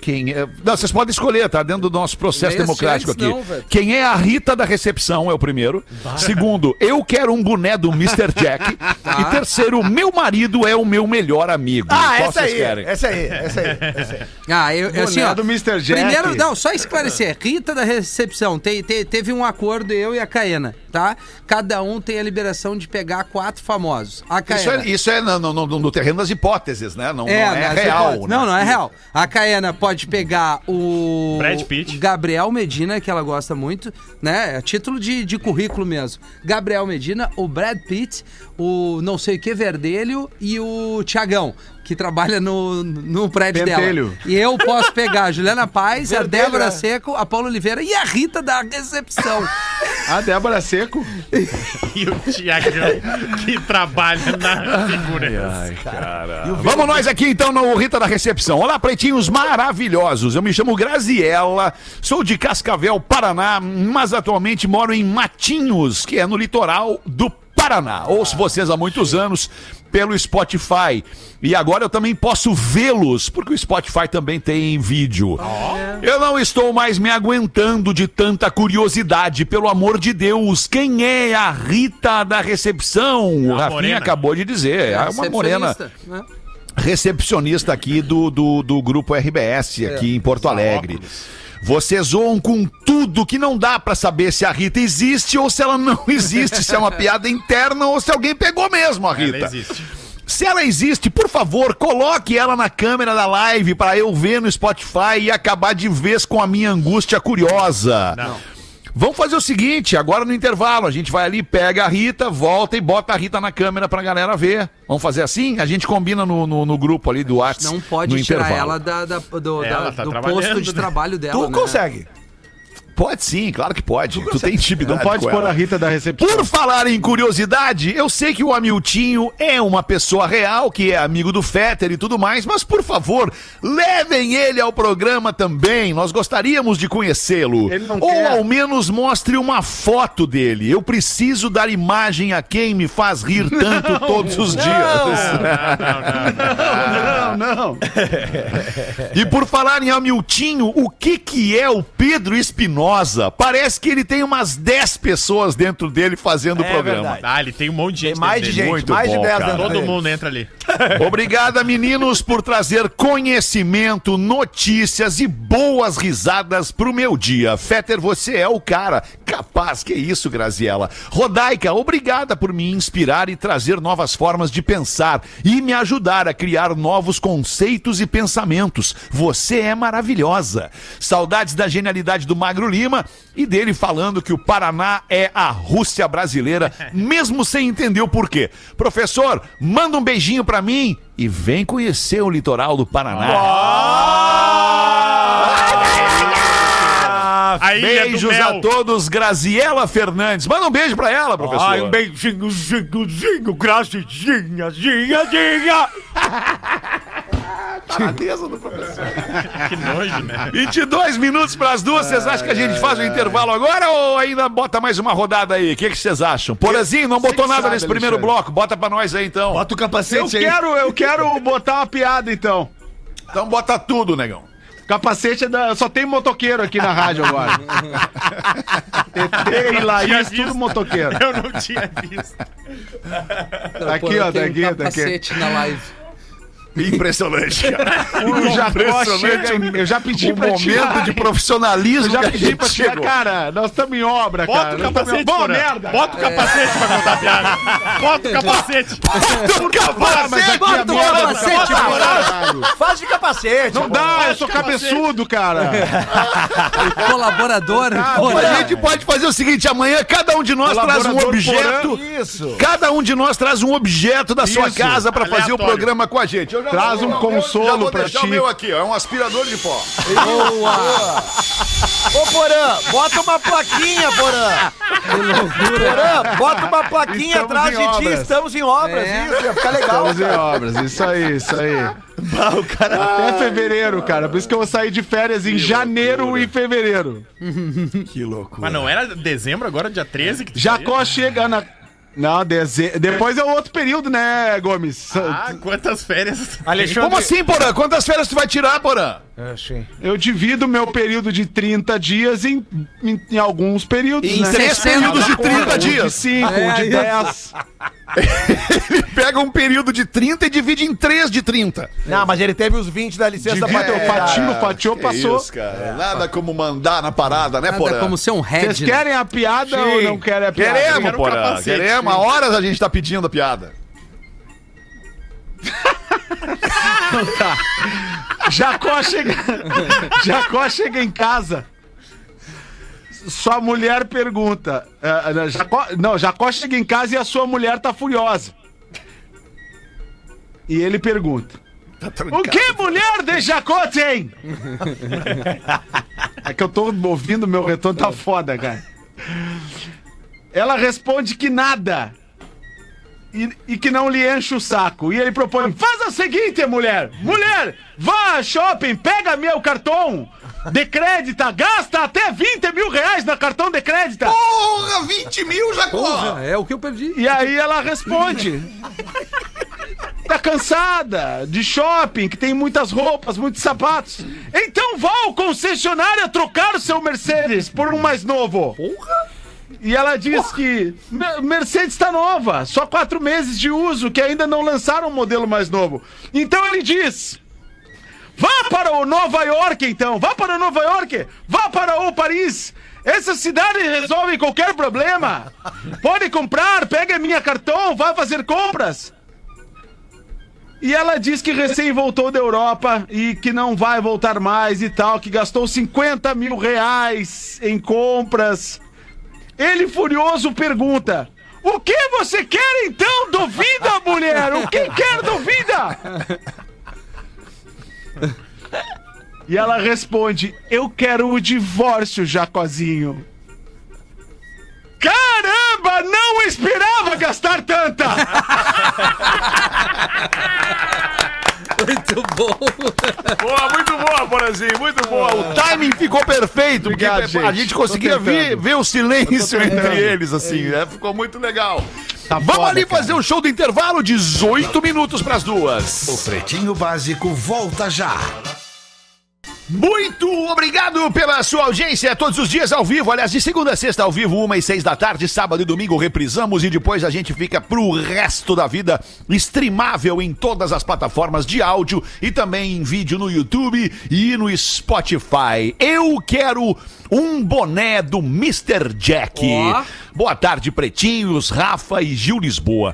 Quem é? Não, vocês podem escolher, tá? Dentro do nosso processo democrático aqui. não, quem é a Rita da recepção é o primeiro. Segundo, eu quero um boné do Mr. Jack. E terceiro, meu marido é o meu melhor amigo. Ah, Qual essa vocês aí, querem? essa aí, essa aí, essa aí. Ah, eu, eu, assim, ó, do Mr. Jack. Primeiro, não, só esclarecer. Rita da recepção, te- te- teve um acordo, eu e a Caena, tá? Cada um tem a liberação de pegar quatro famosos. A Isso Caena. é, isso é no, no- no- no terreno das hipóteses, né? Não não é, real. né? Não, não é real. A Caena pode pegar o. Brad Pitt. Gabriel Medina, que ela gosta muito, né? É título de, de currículo mesmo. Gabriel Medina, o Brad Pitt, o não sei o que Verdelho e o Tiagão. Que trabalha no, no prédio Pentelho. dela. E eu posso pegar a Juliana Paz, a Débora né? Seco, a Paula Oliveira e a Rita da recepção. A Débora Seco. E o Tiagão que trabalha na segurança. Vamos nós aqui então no Rita da Recepção. Olá, pretinhos maravilhosos. Eu me chamo Graziella, sou de Cascavel, Paraná, mas atualmente moro em Matinhos, que é no litoral do Paraná. Ouço vocês há muitos anos pelo Spotify. E agora eu também posso vê-los, porque o Spotify também tem vídeo. Eu não estou mais me aguentando de tanta curiosidade. Pelo amor de Deus, quem é a Rita da Recepção? O Rafinha morena. acabou de dizer. É uma morena Recepcionista, né? recepcionista aqui do, do, do grupo RBS aqui em Porto Alegre. Vocês zoam com tudo que não dá pra saber se a Rita existe ou se ela não existe, se é uma piada interna ou se alguém pegou mesmo a Ela Rita. existe. Se ela existe, por favor, coloque ela na câmera da live para eu ver no Spotify e acabar de vez com a minha angústia curiosa. Não. Vamos fazer o seguinte, agora no intervalo, a gente vai ali, pega a Rita, volta e bota a Rita na câmera pra galera ver. Vamos fazer assim? A gente combina no, no, no grupo ali do WhatsApp. Não pode no tirar intervalo. ela da, da- do, Ela da- tá do posto de né? trabalho dela. Tu né? consegue. Pode sim, claro que pode. Tu, tem intimidade Não pode pôr a Rita da recepção. Por falar em curiosidade, eu sei que o Amiltinho é uma pessoa real, que é amigo do Fetter e tudo mais, mas por favor, levem ele ao programa também. Nós gostaríamos de conhecê-lo. Não Ou quer. ao menos mostre uma foto dele. Eu preciso dar imagem a quem me faz rir tanto todos os dias. Não, não. E por falar em Hamiltinho, o que que é o Pedro Espinosa? Parece que ele tem umas 10 pessoas dentro dele fazendo o É programa. verdade. Ah, ele tem um monte de gente. Tem mais de dentro dele. gente, Muito mais bom, de 10 cara. dentro Todo dele. mundo entra ali. Obrigada, meninos, por trazer conhecimento, notícias e boas risadas pro meu dia. Fetter, você é o cara. Capaz, que isso, Graziela. Rodaica, obrigada por me inspirar e trazer novas formas de pensar e me ajudar a criar novos conceitos e pensamentos. Você é maravilhosa. Saudades da genialidade do Magro Lima e dele falando que o Paraná é a Rússia brasileira, mesmo sem entender o porquê. Professor, manda um beijinho pra mim e vem conhecer o litoral do Paraná. A ilha do Beijos a todos, Graziela Fernandes. Manda um beijo pra ela, professor. Ai, um beijinho, zinho, zinho, gracinha, zinha, zinha. Taradeza do professor. Que nojo, né? 22 minutos pras duas. Vocês acham que a gente faz o intervalo agora ou ainda bota mais uma rodada aí? O que vocês acham? Porazinho, não botou nada sabe, nesse primeiro Alexandre. bloco. Bota pra nós aí, então. Bota o Eu capacete aí. quero, eu quero botar uma piada, então. Então bota tudo, negão. Capacete é da. Só tem motoqueiro aqui na rádio agora. TT e Laís, visto. tudo motoqueiro. Eu não tinha visto. Aqui, ó, tá aqui, tá aqui. capacete na live. Impressionante, cara. O Jacó Impressionante chega. em- Eu já pedi o pra momento tirar. de profissionalismo Eu já pedi pra tirar. chegou. Cara, nós estamos em obra, Bota cara. o tamo em- capacete, Bom, merda. Bota o capacete pra contar a piada. Bota o capacete. Mas aqui é Bota o capacete, cara. Porã. Caralho. Capacete. Não dá, eu sou cabeçudo, cara. Colaborador. A Porã. gente pode fazer o seguinte, amanhã cada um de nós traz um objeto. Isso. Cada um de nós traz um objeto da sua Isso. casa pra fazer o Aleatório. programa com a gente. Eu já Traz um consolo já vou pra deixar ti. o meu aqui, ó, é um aspirador de pó. Ô, Porã, bota uma plaquinha, Porã. Porã, bota uma plaquinha Estamos atrás em de ti. obras. Estamos em obras. É. Isso, ia ficar legal. Estamos em obras, isso aí, isso aí. Até fevereiro, cara. Por isso que eu vou sair de férias em janeiro e fevereiro. Mas não era dezembro, agora dia 13 que tu Jacó chega na. Não, deze... depois é o outro período, né, Gomes? saiu? Ah, quantas férias. Alexandre. Como assim, Porã? Quantas férias tu vai tirar, Porã? É, sim. Eu divido meu período de 30 dias em, em, em alguns períodos. Em né? três 60 períodos de Um 30 De dias. 5, É, um de isso. 10. Ele pega um período de 30 e divide em 3 de 30. Não, mas ele teve os 20 da licença Divide, o fatino, fatiou, Que passou. isso, cara. Nada como mandar na parada, né, Nada Porã? como ser um Vocês head. né? querem a piada Sim. ou não querem a piada? Queremos, quero um Porã. capacete. Queremos. Há horas a gente tá pedindo a piada. Jacó chega. Jacó chega em casa. Sua mulher pergunta. eh, eh, Jacó, não, Jacó chega em casa e a sua mulher tá furiosa. E ele pergunta: O que mulher de Jacó tem? É que eu tô ouvindo, meu retorno tá foda, cara. Ela responde que nada. E, e que não lhe enche o saco. E ele propõe: faz o seguinte, mulher! Mulher, vá a shopping, pega meu cartão de crédito, gasta até 20 mil reais no cartão de crédito. Porra, 20 mil, Jacó! Porra, é o que eu perdi. E aí ela responde. Tá cansada de shopping, que tem muitas roupas, muitos sapatos. Então vá ao concessionário trocar o seu Mercedes por um mais novo. E ela diz que "Me- Mercedes está nova, só quatro meses de uso, que ainda não lançaram um modelo mais novo. Então ele diz: Vá para o Nova York, então. Vá para o Nova York. Vá para o Paris. Essa cidade resolve qualquer problema. Pode comprar, pega minha cartão, vá fazer compras. E ela diz que recém voltou da Europa e que não vai voltar mais e tal, que gastou 50 mil reais em compras. Ele, furioso, pergunta: O que você quer então? Duvida, mulher! O que quer duvida? E ela responde: Eu quero o divórcio, Jacozinho. Caramba, não esperava gastar tanta! Muito bom. Boa, muito boa, Porazinho, muito boa. O timing ficou perfeito, porque Obrigado, a gente. gente conseguia ver, ver o silêncio entre eles, assim, né? Ficou muito legal. Vamos foda, ali cara. fazer o show do intervalo, 18 minutos pras duas. O Pretinho Básico volta já. Muito obrigado pela sua audiência todos os dias ao vivo. Aliás, de segunda a sexta ao vivo, uma e seis da tarde, sábado e domingo reprisamos e depois a gente fica pro resto da vida streamável em todas as plataformas de áudio e também em vídeo no YouTube e no Spotify. Eu quero um boné do Mr. Jack. Ó. Boa tarde, pretinhos, Rafa e Gil Lisboa.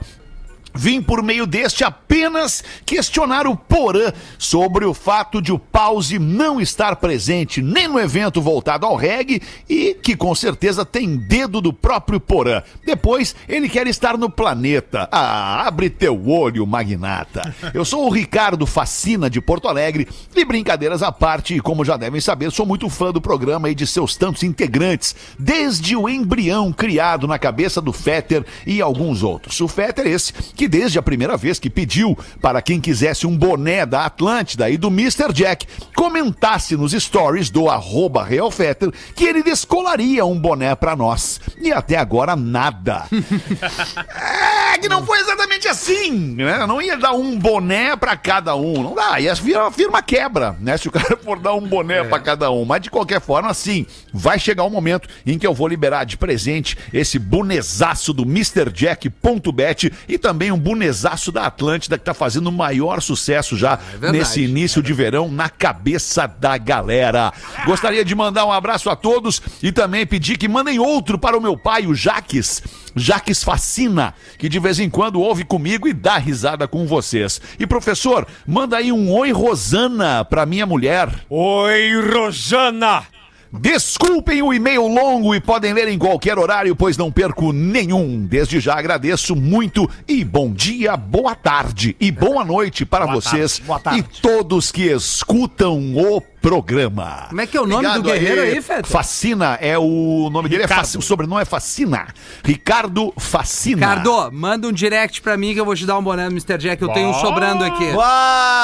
Vim por meio deste apenas questionar o Porã sobre o fato de o Pause não estar presente nem no evento voltado ao reggae e que com certeza tem dedo do próprio Porã. Depois, ele quer estar no planeta. Ah, abre teu olho, magnata. Eu sou o Ricardo Facina de Porto Alegre e brincadeiras à parte, como já devem saber, sou muito fã do programa e de seus tantos integrantes, desde o embrião criado na cabeça do Fetter e alguns outros. O Fetter esse que desde a primeira vez que pediu para quem quisesse um boné da Atlântida e do Mr. Jack comentasse nos stories do arroba Real Fetter que ele descolaria um boné pra nós. E até agora nada. É que não foi exatamente assim, né? Não ia dar um boné pra cada um, não dá. E a firma, quebra, né? Se o cara for dar um boné pra cada um. Mas de qualquer forma, sim, vai chegar um momento em que eu vou liberar de presente esse bonezaço do MrJack.bet e também um bonezaço da Atlântida que tá fazendo o maior sucesso já verdade. nesse início de verão na cabeça da galera. Gostaria de mandar um abraço a todos e também pedir que mandem outro para o meu pai, o Jaques. Jaques Fascina, que de vez em quando ouve comigo e dá risada com vocês. E professor, manda aí um oi Rosana para minha mulher. Oi, Rosana! Desculpem o e-mail longo e podem ler em qualquer horário, pois não perco nenhum. Desde já agradeço muito e bom dia, boa tarde e boa noite para vocês boa tarde. e todos que escutam o programa. Como é que é o nome do guerreiro aí, Fetter? Facina é o nome dele, é Fac- o sobrenome é Facina. Ricardo Facina. Ricardo, manda um direct pra mim que eu vou te dar um boné do Mr. Jack. Eu tenho um sobrando aqui.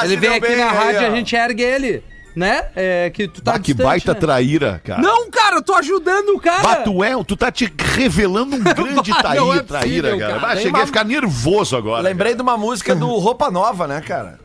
Ele vem aqui bem na aí, rádio e a gente ergue ele. Né? É que tu tá Bah, que distante, baita né? traíra, cara. Não, cara, eu tô ajudando o cara. Bah, tu, é, tu tá te revelando um grande Bah, traíra, é traíra, possível, cara. cara. Bah, cheguei uma- a ficar nervoso agora. Lembrei de uma música do Roupa Nova, né, cara?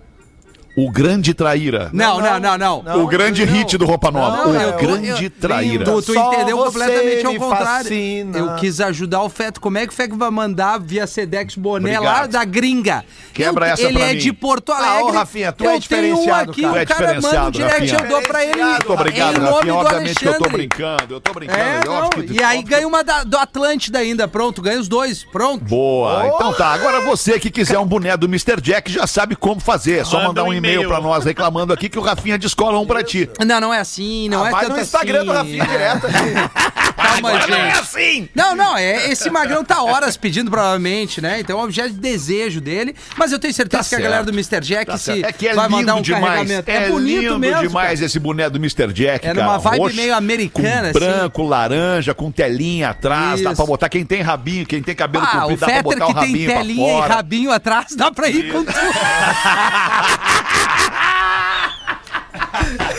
O grande traíra. Não, não, não, não. Não, o grande não. hit do Roupa Nova. Não, o é, eu- grande eu- traíra. Tu, tu entendeu completamente ao contrário. fascina. Eu quis ajudar o Feto. Como é que o Feto vai mandar via Sedex boné Obrigado. lá da gringa? Quebra Eu- essa Ele pra é mim. de Porto Ah, Alegre. ô, Rafinha, tu eu é tenho um diferenciado, aqui, cara. Tu é o cara manda um diferenciado, direct, Rafinha. eu dou pra ele. Diferenciado, Muito obrigado, em nome Rafinha. do Obviamente que eu tô brincando. Eu tô brincando. É, não, que- e aí ganha uma da- do Atlântida ainda, pronto, ganha os dois, pronto. Boa. Então tá. Agora você que quiser um boné do Mr. Jack já sabe como fazer. É só Manda mandar um e-mail e-mail e-mail. pra nós reclamando aqui que o Rafinha descola um pra ti. Não, não é assim, não é Vai tanto no Instagram assim. do Rafinha direto ali. Calma, Agora não é gente. assim! Não, não, é, esse magrão tá horas pedindo, provavelmente, né? Então é um objeto de desejo dele. Mas eu tenho certeza Tá que a galera do Mr. Jack Tá se. É que é vai mandar um demais. carregamento. É, bonito lindo mesmo. demais cara. esse boné do Mr. Jack, É cara. numa vibe Roxo, meio americana, com assim. branco, laranja, com telinha atrás. Dá Isso. pra botar quem tem rabinho, quem tem cabelo Ah, comprido, dá pra botar o que tem rabinho telinha e rabinho atrás, dá pra ir com tudo.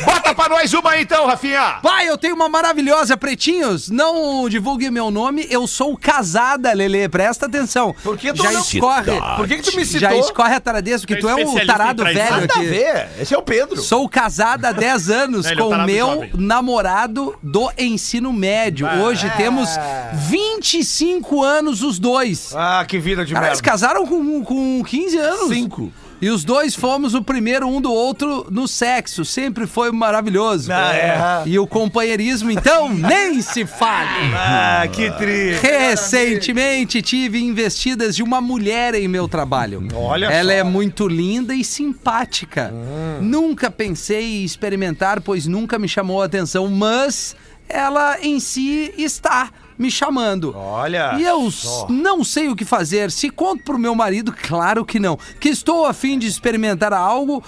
Bota pra nós uma aí, então, Rafinha! Vai, eu tenho uma maravilhosa, pretinhos. Não divulgue meu nome, eu sou casada, Lelê. Presta atenção. Por que tu Já não- escorre. Por que, que tu me citou? Já escorre a taradeza, porque É tu é um tarado velho Nada a aqui. ver. Esse é o Pedro. Sou casada há 10 anos é o com tarado meu jovem. namorado do ensino médio. Hoje temos 25 anos os dois. Ah, que vida de Cara, eles merda. casaram com, com 15 anos. Cinco. E os dois fomos o primeiro um do outro no sexo. Sempre foi maravilhoso. Ah, é. E o companheirismo, então, nem se fale. Ah, que tri. Recentemente tive investidas de uma mulher em meu trabalho. Olha Ela só. é muito linda e simpática. Nunca pensei em experimentar, pois nunca me chamou a atenção, mas ela em si está me chamando. Olha E eu só. não sei o que fazer. Se conto pro meu marido, claro que não. Que estou a fim de experimentar algo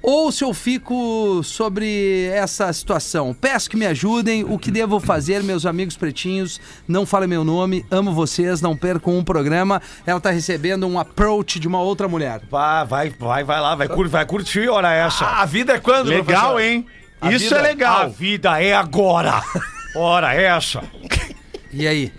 ou se eu fico sobre essa situação. Peço que me ajudem. O que devo fazer, meus amigos pretinhos? Não falem meu nome. Amo vocês. Não percam um programa. Ela tá recebendo um approach de uma outra mulher. Vai, vai, vai, vai lá, vai, cur vai curtir hora essa. A vida é quando, Legal, professor? hein? A Isso vida- é A legal. vida é agora. Hora essa. E aí?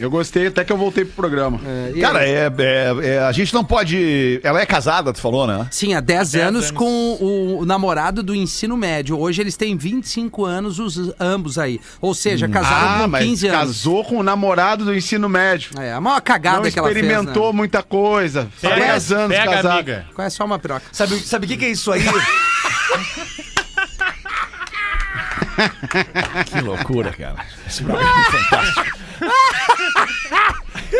Eu gostei até que eu voltei pro programa. É, Cara, é, é- é- a gente não pode. Ela é casada, tu falou, né? Sim, há 10 10 anos, anos. com o namorado do ensino médio. Hoje eles têm 25 anos, os ambos aí. Ou seja, casaram Ah, com mas 15 anos. casou com o namorado do ensino médio. É, a maior cagada Não que ela fez. experimentou né? muita coisa. Pega, 10 anos pega, casado. amiga. Qual é só uma piroca? Sabe, sabe o que, que é isso aí? Que loucura, cara. Esse programa é fantástico.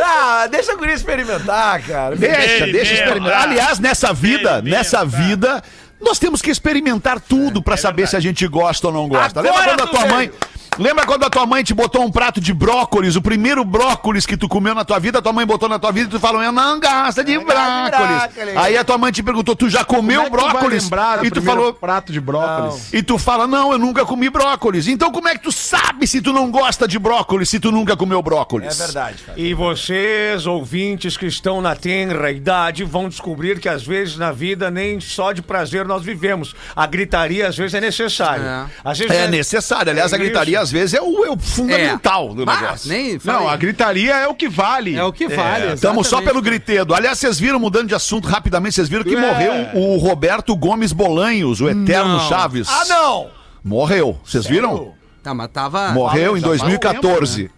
ah, deixa a guria experimentar, cara. Deixa, deixa experimentar. ah. Aliás, nessa vida, nessa vida, nós temos que experimentar tudo pra saber se a gente gosta ou não gosta. Lembra Agora quando a tu tua veio. Lembra quando a tua mãe te botou um prato de brócolis, o primeiro brócolis que tu comeu na tua vida, a tua mãe botou na tua vida e tu falou, eu não gosto de Não brócolis. brócolis. Aí a tua mãe te perguntou, tu já Como comeu é que tu vai brócolis? lembrar do E tu falou, prato de brócolis. e tu fala, não, eu nunca comi brócolis. Então como é que tu sabe se tu não gosta de brócolis, se tu nunca comeu brócolis? É verdade, cara. E vocês, ouvintes que estão na tenra idade, vão descobrir que às vezes na vida nem só de prazer nós vivemos. A gritaria às vezes é necessária. Às vezes É necessário. Aliás, a É gritaria às vezes é o, é o fundamental do Bah, negócio. nem Não, a gritaria é o que vale. É o que vale. Estamos só pelo gritedo. Aliás, vocês viram, mudando de assunto rapidamente, vocês viram que É. morreu o Roberto Gomes Bolanhos, o eterno Não. Chaves. Ah, não! Morreu. Vocês viram? Tá, mas tava. Morreu em já faz 2014.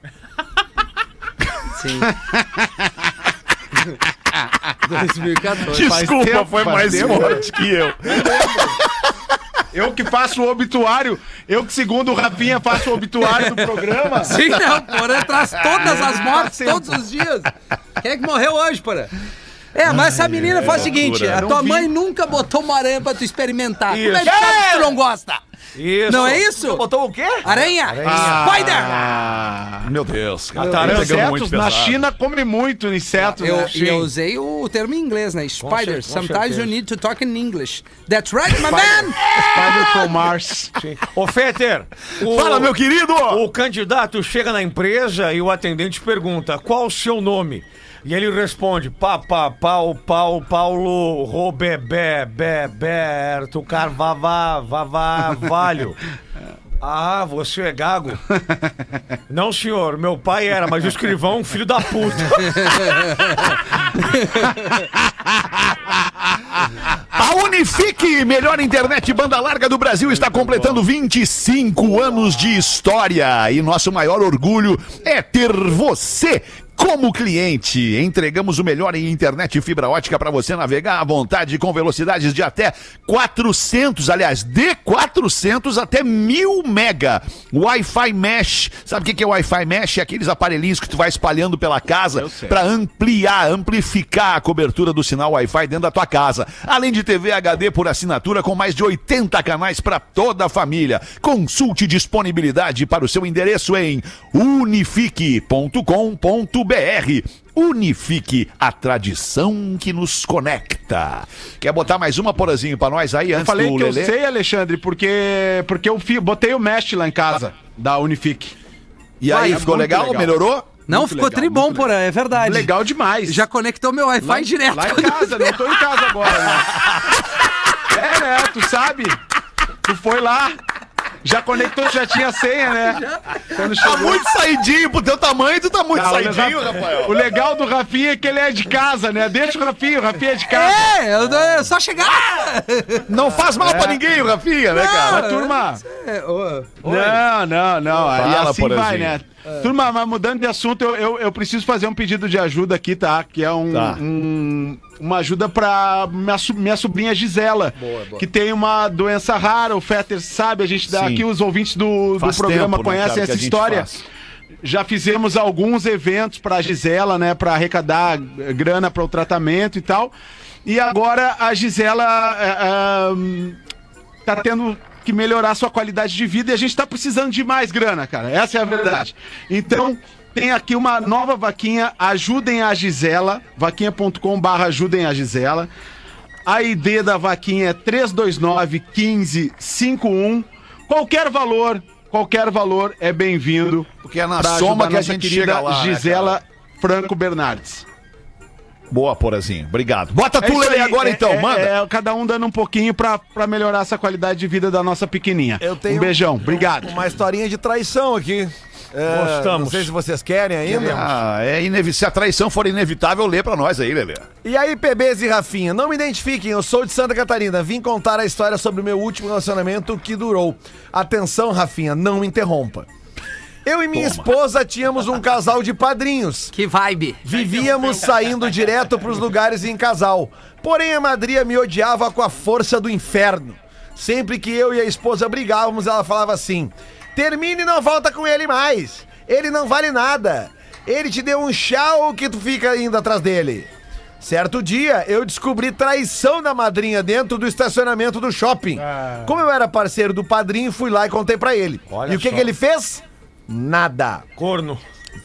Sim. 2014. Desculpa, tempo, foi mais tempo. forte que eu. Eu que faço o obituário, eu que, segundo o Rafinha, faço o obituário do programa. Sim, não, porra, traz todas as mortes, todos os dias. Quem é que morreu hoje, porra? É, mas essa menina faz o seguinte: a tua vi. mãe nunca botou uma aranha pra tu experimentar. Como é que Isso. sabe que tu não gosta? Isso. Não é isso? Botou o quê? Aranha? Spider! Ah, Meu Deus, cara. Pegando insetos, muito na. China come muito insetos. Eu, né? e eu usei o termo em inglês, né? Spider. Sometimes you need to talk in English. That's right, my man! Spider from Mars. Ô, Fetter, Fala, meu querido! o candidato chega na empresa e o atendente pergunta qual o seu nome? E ele responde: Pá, pá, pau, pau, Paulo, Robebé, Beberto, Carvavá, Vavá, Valho. Ah, você é gago? Não, senhor, meu pai era, mas o escrivão é um filho da puta. A Unifique, melhor internet banda larga do Brasil, está completando 25 anos de história. E nosso maior orgulho é ter você Como cliente, entregamos o melhor em internet e fibra ótica para você navegar à vontade com velocidades de até 400, aliás, de 400 até 1000 mega. Wi-Fi Mesh. Sabe o que é Wi-Fi Mesh? É aqueles aparelhinhos que tu vai espalhando pela casa para ampliar, amplificar a cobertura do sinal Wi-Fi dentro da tua casa. Além de TV HD por assinatura com mais de 80 canais para toda a família. Consulte disponibilidade para o seu endereço em unifique.com.br. Unifique, a tradição que nos conecta. Quer botar mais uma porazinho pra nós aí Eu antes falei do que eu Lelê? sei, Alexandre, porque, porque eu fi- botei o mesh lá em casa, da Unifique. E aí, Vai, é ficou legal? legal. Melhorou? Não, Muito ficou legal, tribom, porra, é verdade. Legal demais. Já conectou meu Wi-Fi direto. Lá em casa, não tô em casa agora, né? É, né? Tu sabe? Tu foi lá, já conectou, já tinha senha, né? Quando Tá muito saidinho pro teu tamanho, tu tá muito o saidinho, legal- Rafael. O legal do Rafinha é que ele é de casa, né? Deixa o Rafinha, o Rafinha é de casa. É, eu é só chegar. Não faz mal pra ninguém o Rafinha, né, cara? Mas, turma, É, ô, Não, não, não. Aí Fala, assim vai, Porazinho. Né? Turma, mas mudando de assunto, eu, eu, eu preciso fazer um pedido de ajuda aqui, tá? Que é um, Tá. um- uma ajuda pra minha, minha sobrinha Gisela, que tem uma doença rara. O Fetter sabe, a gente dá Sim. aqui, os ouvintes do, do programa tempo, né, conhecem a essa história. faz. Já fizemos alguns eventos pra Gisela, né? Pra arrecadar grana para o tratamento e tal. E agora a Gisela. ah, hum, tá tendo que melhorar sua qualidade de vida e a gente tá precisando de mais grana, cara. Essa é a verdade. Então, tem aqui uma nova vaquinha, ajudem a Gisela, vaquinha.com barra ajudem a Gisela. A ID da vaquinha é 329 1551. Qualquer valor, qualquer valor é bem-vindo. Porque é na soma que a gente querida chega lá, né, Gisela Franco Bernardes. Boa, Porazinho. Obrigado. Bota É tu, aí, agora é- então, é- manda. é cada um dando um pouquinho pra, pra melhorar essa qualidade de vida da nossa pequenininha. Eu tenho um beijão, obrigado. Uma historinha de traição aqui. É, Gostamos. Não sei se vocês querem ainda. Ah, é inevi- Se a traição for inevitável, lê pra nós aí, Lelê. E aí, PBs e Rafinha, não me identifiquem, eu sou de Santa Catarina. Vim contar a história sobre o meu último relacionamento que durou. Atenção, Rafinha, não me interrompa. Eu e minha esposa tínhamos um casal de padrinhos. que vibe. Vivíamos saindo direto pros lugares em casal. Porém, a madrinha me odiava com a força do inferno. Sempre que eu e a esposa brigávamos, ela falava assim: termine e não volta com ele mais. Ele não vale nada. Ele te deu um chá que tu fica indo atrás dele. Certo dia, eu descobri traição da madrinha dentro do estacionamento do shopping. Como eu era parceiro do padrinho, fui lá e contei pra ele. Olha e o que, que ele fez? Nada. Corno.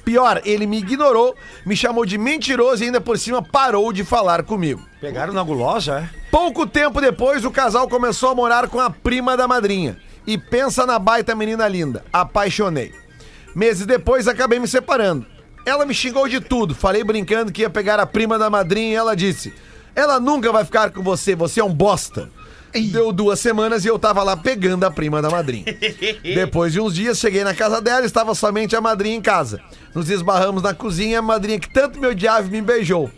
Pior, ele me ignorou, me chamou de mentiroso e ainda por cima parou de falar comigo. Pegaram na gulosa, é? Pouco tempo depois, o casal começou a morar com a prima da madrinha. E pensa na baita menina linda. Apaixonei. Meses depois, acabei me separando. Ela me xingou de tudo. Falei brincando que ia pegar a prima da madrinha e ela disse: Ela nunca vai ficar com você, você é um bosta. Deu duas semanas e eu tava lá pegando a prima da madrinha. Depois de uns dias, cheguei na casa dela, estava somente a madrinha em casa. Nos esbarramos na cozinha, a madrinha que tanto me odiava me beijou.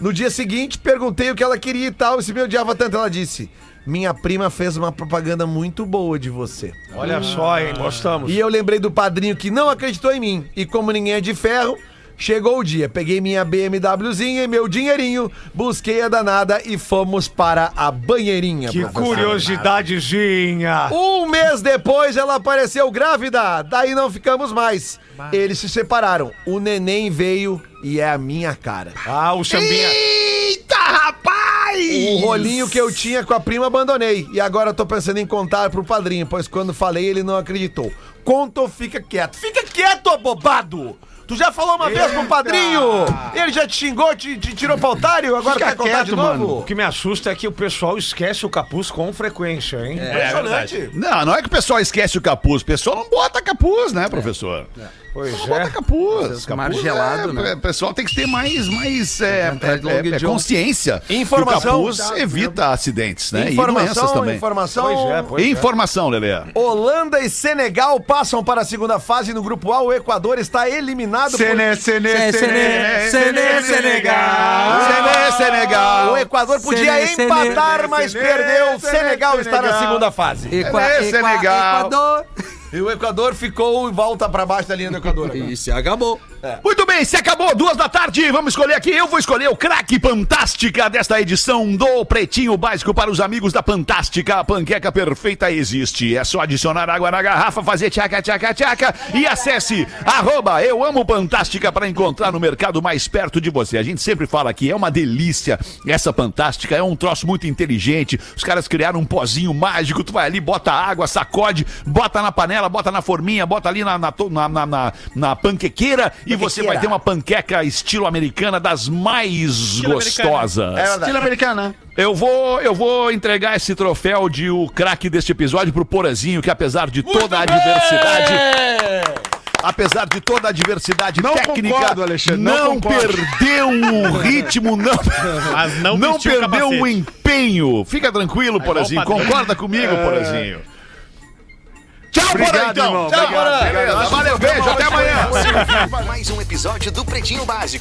No dia seguinte, perguntei o que ela queria e tal, e se me odiava tanto, ela disse: Minha prima fez uma propaganda muito boa de você. Olha só, hein? Gostamos. E eu lembrei do padrinho que não acreditou em mim. E como ninguém é de ferro, chegou o dia. Peguei minha BMWzinha e meu dinheirinho, busquei a danada e fomos para a banheirinha. Que curiosidadezinha. Um mês depois ela apareceu grávida, daí não ficamos mais. Eles se separaram. O neném veio e é a minha cara. Ah, o sambinha. Eita, rapaz! O rolinho que eu tinha com a prima abandonei. E agora eu tô pensando em contar pro padrinho, pois quando falei ele não acreditou. Conta ou fica quieto? Fica quieto, abobado! Tu já falou uma vez pro padrinho! Ele já te xingou, te, te tirou pra otário, agora Fica quer contar quieto, de novo? mano. O que me assusta é que o pessoal esquece o capuz com frequência, hein? Impressionante. Não, não é que o pessoal esquece o capuz. O pessoal não bota capuz, né, professor? Pois bota é. capuz. capuz margelado, é, né? O pessoal tem que ter mais, mais é, é, é, John. consciência. Informação. Que o capuz evita acidentes, né? e Informação, doenças também. informação. Pois é, pois é. Informação, Lelê. Holanda e Senegal passam para a segunda fase no grupo A. O Equador está eliminado Sene, sene, Sene, sene, sene, Senegal. Sene, Senegal. O Equador podia Sene, empatar, sene, mas perdeu. sene, Senegal está na segunda fase. Equa, É, Equa- Senegal. Equador. E o Equador ficou e volta pra baixo da linha do Equador. agora. E se acabou. Muito bem, se acabou, duas da tarde, vamos escolher aqui. Eu vou escolher o craque Fantástica desta edição do Pretinho Básico para os amigos da Fantástica. A panqueca perfeita existe. É só adicionar água na garrafa, fazer tchaca, tchaca, tchaca e acesse arroba eu amo Fantástica para encontrar no mercado mais perto de você. A gente sempre fala que é uma delícia essa Fantástica, é um troço muito inteligente. Os caras criaram um pozinho mágico, tu vai ali, bota água, sacode, bota na panela, bota na forminha, bota ali na, na, na, na, na- na panquequeira e você vai ter uma panqueca estilo americana das mais gostosas. É. Estilo americana. Eu vou, eu vou entregar esse troféu de o craque deste episódio pro Porazinho, que apesar de toda a adversidade, apesar de toda a adversidade Não técnica, concordo, Alexandre, não não concordo. perdeu o ritmo, não, Mas não não o perdeu o capacete. empenho. Fica tranquilo, Porazinho, concorda comigo, Porazinho. Tchau, Porã, Obrigado, então. irmão. Tchau, Porã. Beleza, Valeu, beijo, até amanhã. Mais um episódio do Pretinho Básico.